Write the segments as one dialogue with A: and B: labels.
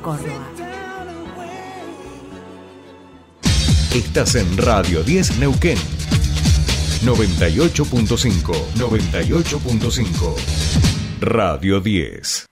A: Córdoba.
B: Estás en Radio 10 Neuquén. 98.5. 98.5. Radio 10.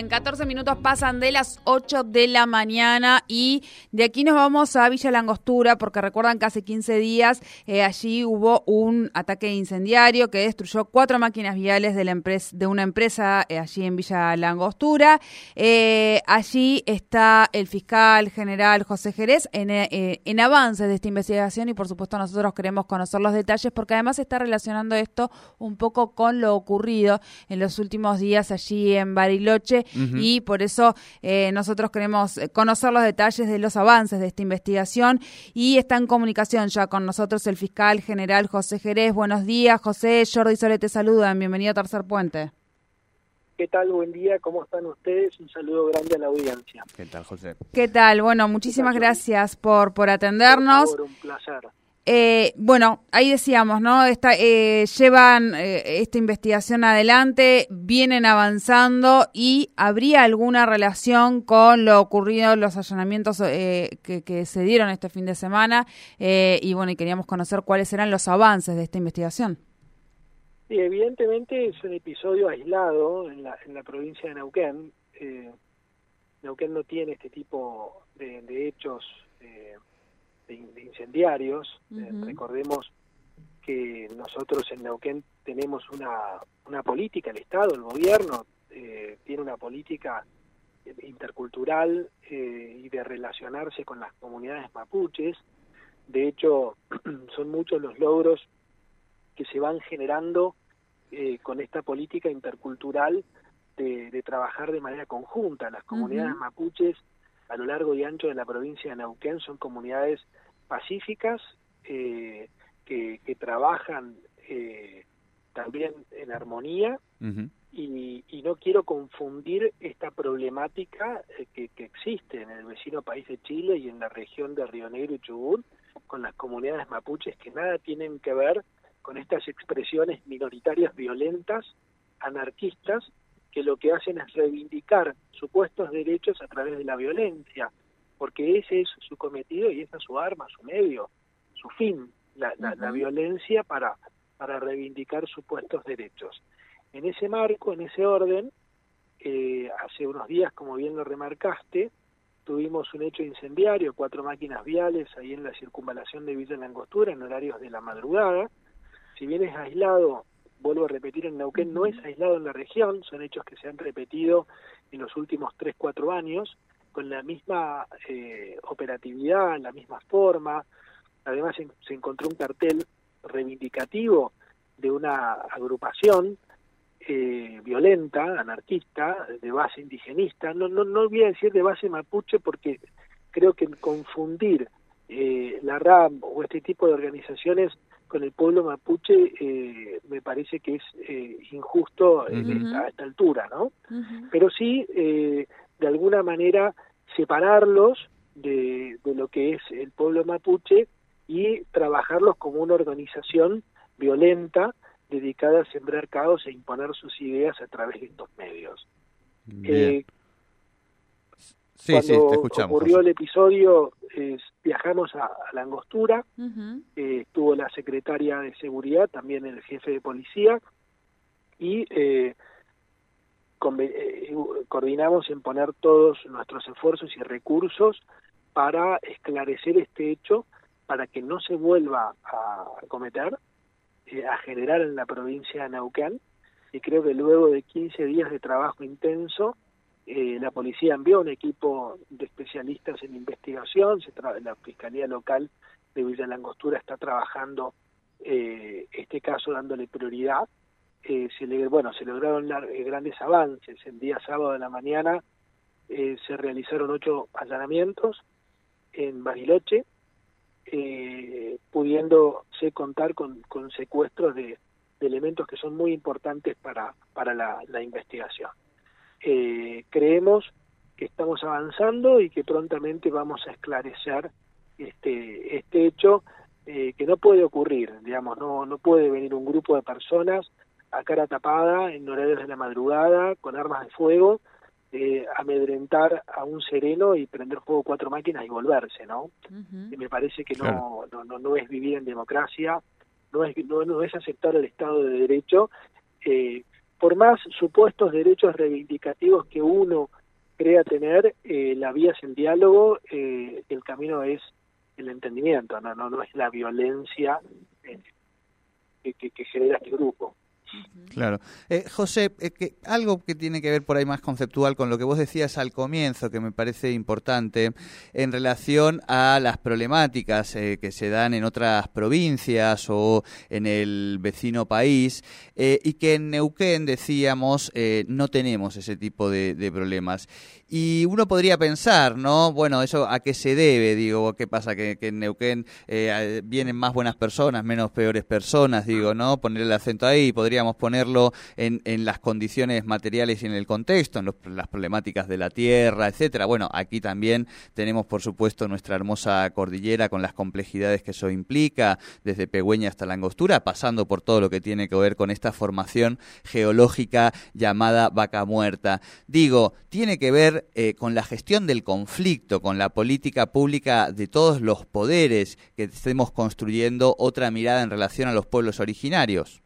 C: Bien, 14 minutos pasan de las 8 de la mañana y de aquí nos vamos a Villa Langostura porque recuerdan que hace 15 días eh, allí hubo un ataque incendiario que destruyó cuatro máquinas viales de, la empresa, de una empresa eh, allí en Villa Langostura. Eh, allí está el fiscal general José Jerez en, en avance de esta investigación y por supuesto nosotros queremos conocer los detalles porque además está relacionando esto un poco con lo ocurrido en los últimos días allí en Bariloche y por eso eh, nosotros queremos conocer los detalles de los avances de esta investigación y está en comunicación ya con nosotros el fiscal general José Jerez. Buenos días, José. Jordi Sole te saludan. Bienvenido a Tercer Puente.
D: ¿Qué tal? Buen día, ¿cómo están ustedes? Un saludo grande a la audiencia.
E: ¿Qué tal, José?
C: ¿Qué tal? Bueno, muchísimas gracias por, por atendernos.
D: Por un placer.
C: Eh, bueno, ahí decíamos, ¿no? Esta, eh, llevan eh, esta investigación adelante, vienen avanzando y habría alguna relación con lo ocurrido, los allanamientos que, que, se dieron este fin de semana y bueno, y queríamos conocer cuáles eran los avances de esta investigación.
D: Sí, evidentemente es un episodio aislado en la, en la provincia de Neuquén. Neuquén no tiene este tipo de, de hechos de, incendiarios. Eh, recordemos que nosotros en Neuquén tenemos una, una política, el Estado, el gobierno, eh, tiene una política intercultural eh, y de relacionarse con las comunidades mapuches. De hecho, son muchos los logros que se van generando con esta política intercultural de, trabajar de manera conjunta. Las comunidades mapuches a lo largo y ancho de la provincia de Neuquén son comunidades pacíficas eh, que, trabajan eh, también en armonía y, no quiero confundir esta problemática eh, que, que, existe en el vecino país de Chile y en la región de Río Negro y Chubut con las comunidades mapuches que nada tienen que ver con estas expresiones minoritarias violentas, anarquistas, que lo que hacen es reivindicar supuestos derechos a través de la violencia, porque ese es su cometido y esa es su arma, su medio, su fin, la, la, violencia para, para reivindicar supuestos derechos. En ese marco, en ese orden, eh, hace unos días, como bien lo remarcaste, tuvimos un hecho incendiario, cuatro máquinas viales ahí en la circunvalación de Villa Langostura en horarios de la madrugada. Si bien es aislado vuelvo a repetir, en Neuquén no es aislado en la región, son hechos que se han repetido en los últimos 3, 4 años, con la misma eh, operatividad, la misma forma. Además se, encontró un cartel reivindicativo de una agrupación eh, violenta, anarquista, de base indigenista. No, no, no voy a decir de base mapuche porque creo que confundir eh, la RAM o este tipo de organizaciones con el pueblo mapuche eh, me parece que es eh, injusto a esta altura, ¿no? Pero sí, eh, de alguna manera, separarlos de, de lo que es el pueblo mapuche y trabajarlos como una organización violenta dedicada a sembrar caos e imponer sus ideas a través de estos medios.
E: Sí, Cuando
D: ocurrió el episodio, viajamos a, la Angostura, eh, estuvo la secretaria de Seguridad, también el jefe de policía, y eh, eh, coordinamos en poner todos nuestros esfuerzos y recursos para esclarecer este hecho, para que no se vuelva a cometer, a generar en la provincia de Neuquén, y creo que luego de 15 días de trabajo intenso, eh, la policía envió un equipo de especialistas en investigación, se la Fiscalía Local de Villa Langostura está trabajando eh, este caso dándole prioridad. Eh, se le, bueno, se lograron grandes avances. El día sábado de la mañana se realizaron ocho allanamientos en Bariloche, eh, pudiéndose contar con, con secuestros de, elementos que son muy importantes para, para la, investigación. Eh, creemos que estamos avanzando y que prontamente vamos a esclarecer este, este hecho eh, que no puede ocurrir, digamos, no, no puede venir un grupo de personas a cara tapada en horarios de la madrugada con armas de fuego eh, amedrentar a un sereno y prender fuego cuatro máquinas y volverse, ¿no? y me parece que no, no, no, no, es vivir en democracia, no es, no, no es aceptar el Estado de Derecho. Eh, por más supuestos derechos reivindicativos que uno crea tener, eh, la vía es el diálogo, eh, el camino es el entendimiento, no, no, no es la violencia eh, que, que genera este grupo.
E: Claro. Eh, José, eh, que algo que tiene que ver por ahí más conceptual con lo que vos decías al comienzo, que me parece importante, en relación a las problemáticas eh, que se dan en otras provincias o en el vecino país, y que en Neuquén, decíamos, no tenemos ese tipo de, de, problemas. Y uno podría pensar, ¿no? Bueno, ¿eso a qué se debe? Digo, ¿qué pasa? Que, en Neuquén vienen más buenas personas, menos peores personas, digo, ¿no? Poner el acento ahí, podría ponerlo en, en las condiciones materiales y en el contexto, en las problemáticas de la tierra, etcétera. Bueno, aquí también tenemos, por supuesto, nuestra hermosa cordillera con las complejidades que eso implica, desde Pegüeña hasta la Angostura, pasando por todo lo que tiene que ver con esta formación geológica llamada vaca muerta. Digo, tiene que ver eh, con la gestión del conflicto, con la política pública de todos los poderes que estemos construyendo otra mirada en relación a los pueblos originarios.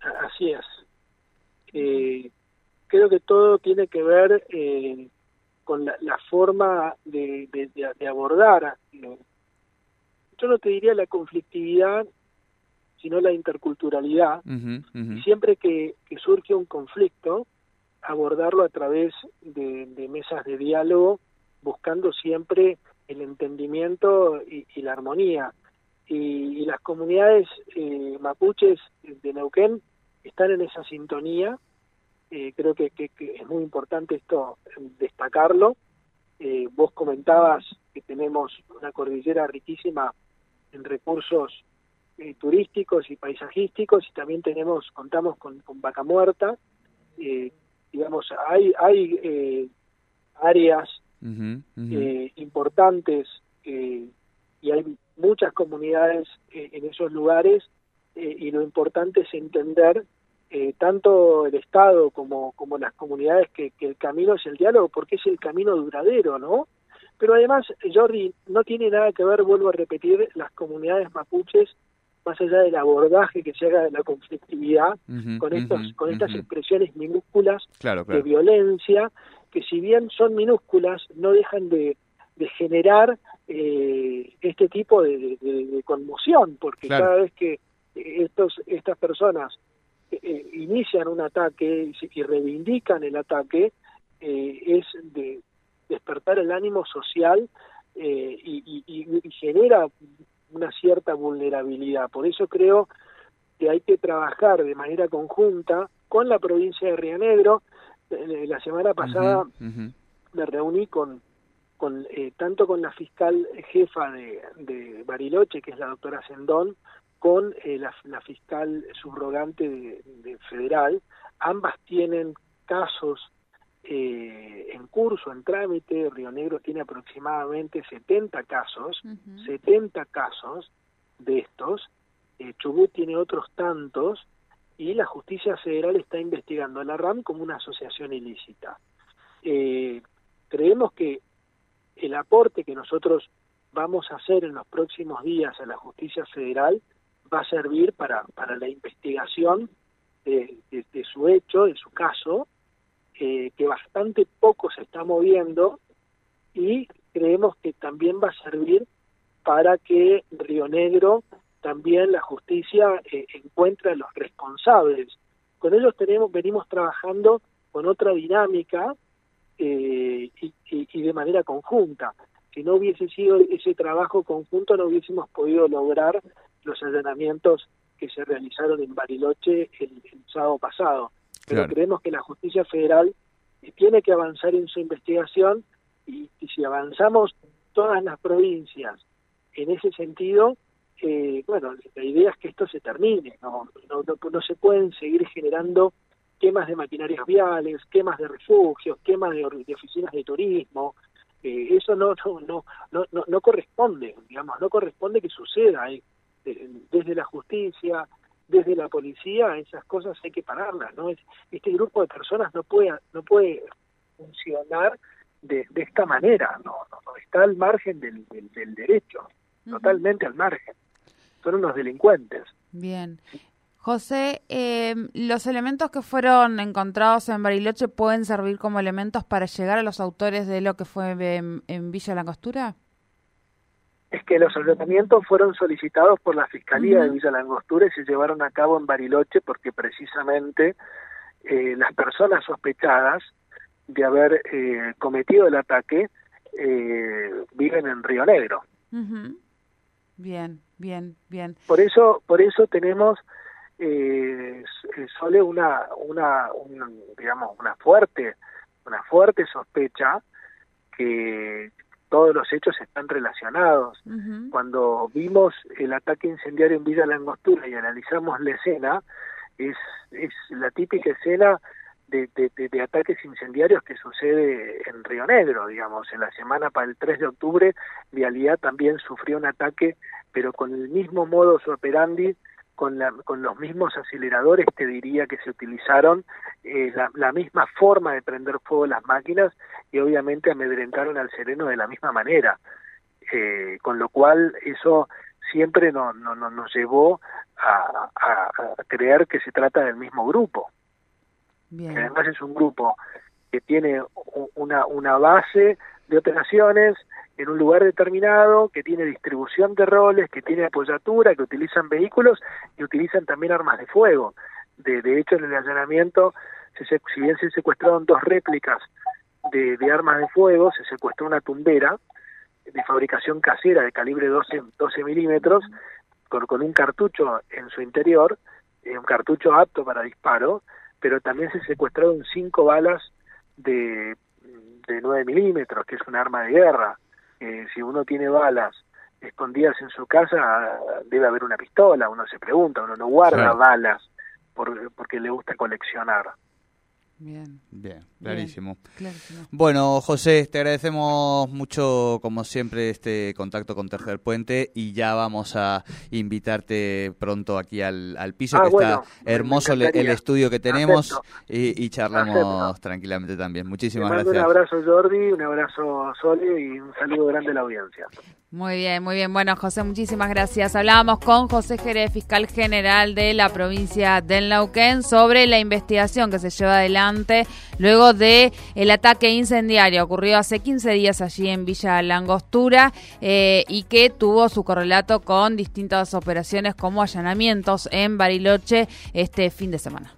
D: Así es. Eh, creo que todo tiene que ver eh, con la, forma de, abordar. Yo no te diría la conflictividad, sino la interculturalidad. siempre que, surge un conflicto, abordarlo a través de, mesas de diálogo, buscando siempre el entendimiento y, la armonía. Y, las comunidades eh, mapuches de Neuquén están en esa sintonía. Eh, creo que, es muy importante esto destacarlo. Eh, vos comentabas que tenemos una cordillera riquísima en recursos eh, turísticos y paisajísticos y también tenemos contamos con, vaca muerta. Digamos, hay hay áreas importantes y hay muchas comunidades en esos lugares eh, y lo importante es entender eh, tanto el Estado como, como las comunidades que, que, el camino es el diálogo, porque es el camino duradero, ¿no? Pero además, Jordi, no tiene nada que ver, vuelvo a repetir, las comunidades mapuches, más allá del abordaje que se haga de la conflictividad, con, estos, con estas expresiones minúsculas de violencia, que si bien son minúsculas, no dejan de, de generar eh, este tipo de, de, conmoción, porque cada vez que estos, estas personas eh, inician un ataque y, reivindican el ataque, eh, es de despertar el ánimo social eh, y, y, genera una cierta vulnerabilidad. Por eso creo que hay que trabajar de manera conjunta con la provincia de Río Negro. La semana pasada me reuní con, con tanto con la fiscal jefa de, de Bariloche, que es la doctora Sendón, con eh, la, fiscal subrogante de, federal. Ambas tienen casos eh, en curso, en trámite. Río Negro tiene aproximadamente 70 casos, 70 casos de estos. Eh, Chubut tiene otros tantos y la justicia federal está investigando a la RAM como una asociación ilícita. creemos que el aporte que nosotros vamos a hacer en los próximos días a la justicia federal va a servir para, para la investigación de, su hecho, de su caso, eh, que bastante poco se está moviendo y creemos que también va a servir para que Río Negro también la justicia eh, encuentre a los responsables. Con ellos tenemos, venimos trabajando con otra dinámica eh, y, y, de manera conjunta. Si no hubiese sido ese trabajo conjunto, no hubiésemos podido lograr los allanamientos que se realizaron en Bariloche el, sábado pasado. Pero creemos que la justicia federal tiene que avanzar en su investigación y, si avanzamos todas las provincias en ese sentido, eh, bueno, la idea es que esto se termine, no, no, no, se pueden seguir generando quemas de maquinarias viales, quemas de refugios, quemas de, oficinas de turismo, eh, eso no, no, no, no, no corresponde, digamos, no corresponde que suceda eh, desde la justicia, desde la policía, esas cosas hay que pararlas, ¿no? Este grupo de personas no puede, no puede funcionar de, de esta manera, no, no, está al margen del, del, derecho, totalmente al margen. Son unos delincuentes.
C: Bien. José, eh, ¿los elementos que fueron encontrados en Bariloche pueden servir como elementos para llegar a los autores de lo que fue en, Villa Langostura?
D: Es que los allanamientos fueron solicitados por la Fiscalía de Villa Langostura y se llevaron a cabo en Bariloche porque precisamente eh, las personas sospechadas de haber eh, cometido el ataque eh, viven en Río Negro.
C: Bien, bien, bien.
D: Por eso, por eso tenemos eh, solo una, una, digamos, una fuerte, una fuerte sospecha que todos los hechos están relacionados. Cuando vimos el ataque incendiario en Villa Langostura y analizamos la escena, es, es la típica escena de, ataques incendiarios que sucede en Río Negro, digamos. En la semana para el 3 de octubre, Vialidad también sufrió un ataque, pero con el mismo modo operandi, con, la, con los mismos aceleradores, te diría que se utilizaron, eh, la, misma forma de prender fuego las máquinas y obviamente amedrentaron al sereno de la misma manera. Eh, con lo cual eso siempre no, no, nos llevó a creer que se trata del mismo grupo que además es un grupo que tiene una, una base de operaciones en un lugar determinado, que tiene distribución de roles, que tiene apoyatura, que utilizan vehículos y utilizan también armas de fuego. De, de hecho, en el allanamiento, se, si bien se secuestraron dos réplicas de, de armas de fuego, se secuestró una tumbera de fabricación casera de calibre 12, 12 milímetros, con, con un cartucho en su interior, eh, un cartucho apto para disparo, pero también se secuestraron cinco balas de, de 9 milímetros, que es un arma de guerra. Eh, si uno tiene balas escondidas en su casa, debe haber una pistola, uno se pregunta, uno no guarda balas por, porque le gusta coleccionar.
E: Bien. Bien, clarísimo. Bueno, José, te agradecemos mucho, como siempre, este contacto con Tercer Puente y ya vamos a invitarte pronto aquí al, piso, ah, que está hermoso el, estudio que tenemos y, charlamos tranquilamente también. Muchísimas gracias.
D: Un abrazo, Jordi, un abrazo, Sole y un saludo grande a la audiencia.
C: Muy bien, muy bien. Bueno, José, muchísimas gracias. Hablábamos con José Jerez, fiscal general de la provincia del Nauquén, sobre la investigación que se lleva adelante luego de el ataque incendiario ocurrido hace 15 días allí en Villa Langostura eh, y que tuvo su correlato con distintas operaciones como allanamientos en Bariloche este fin de semana.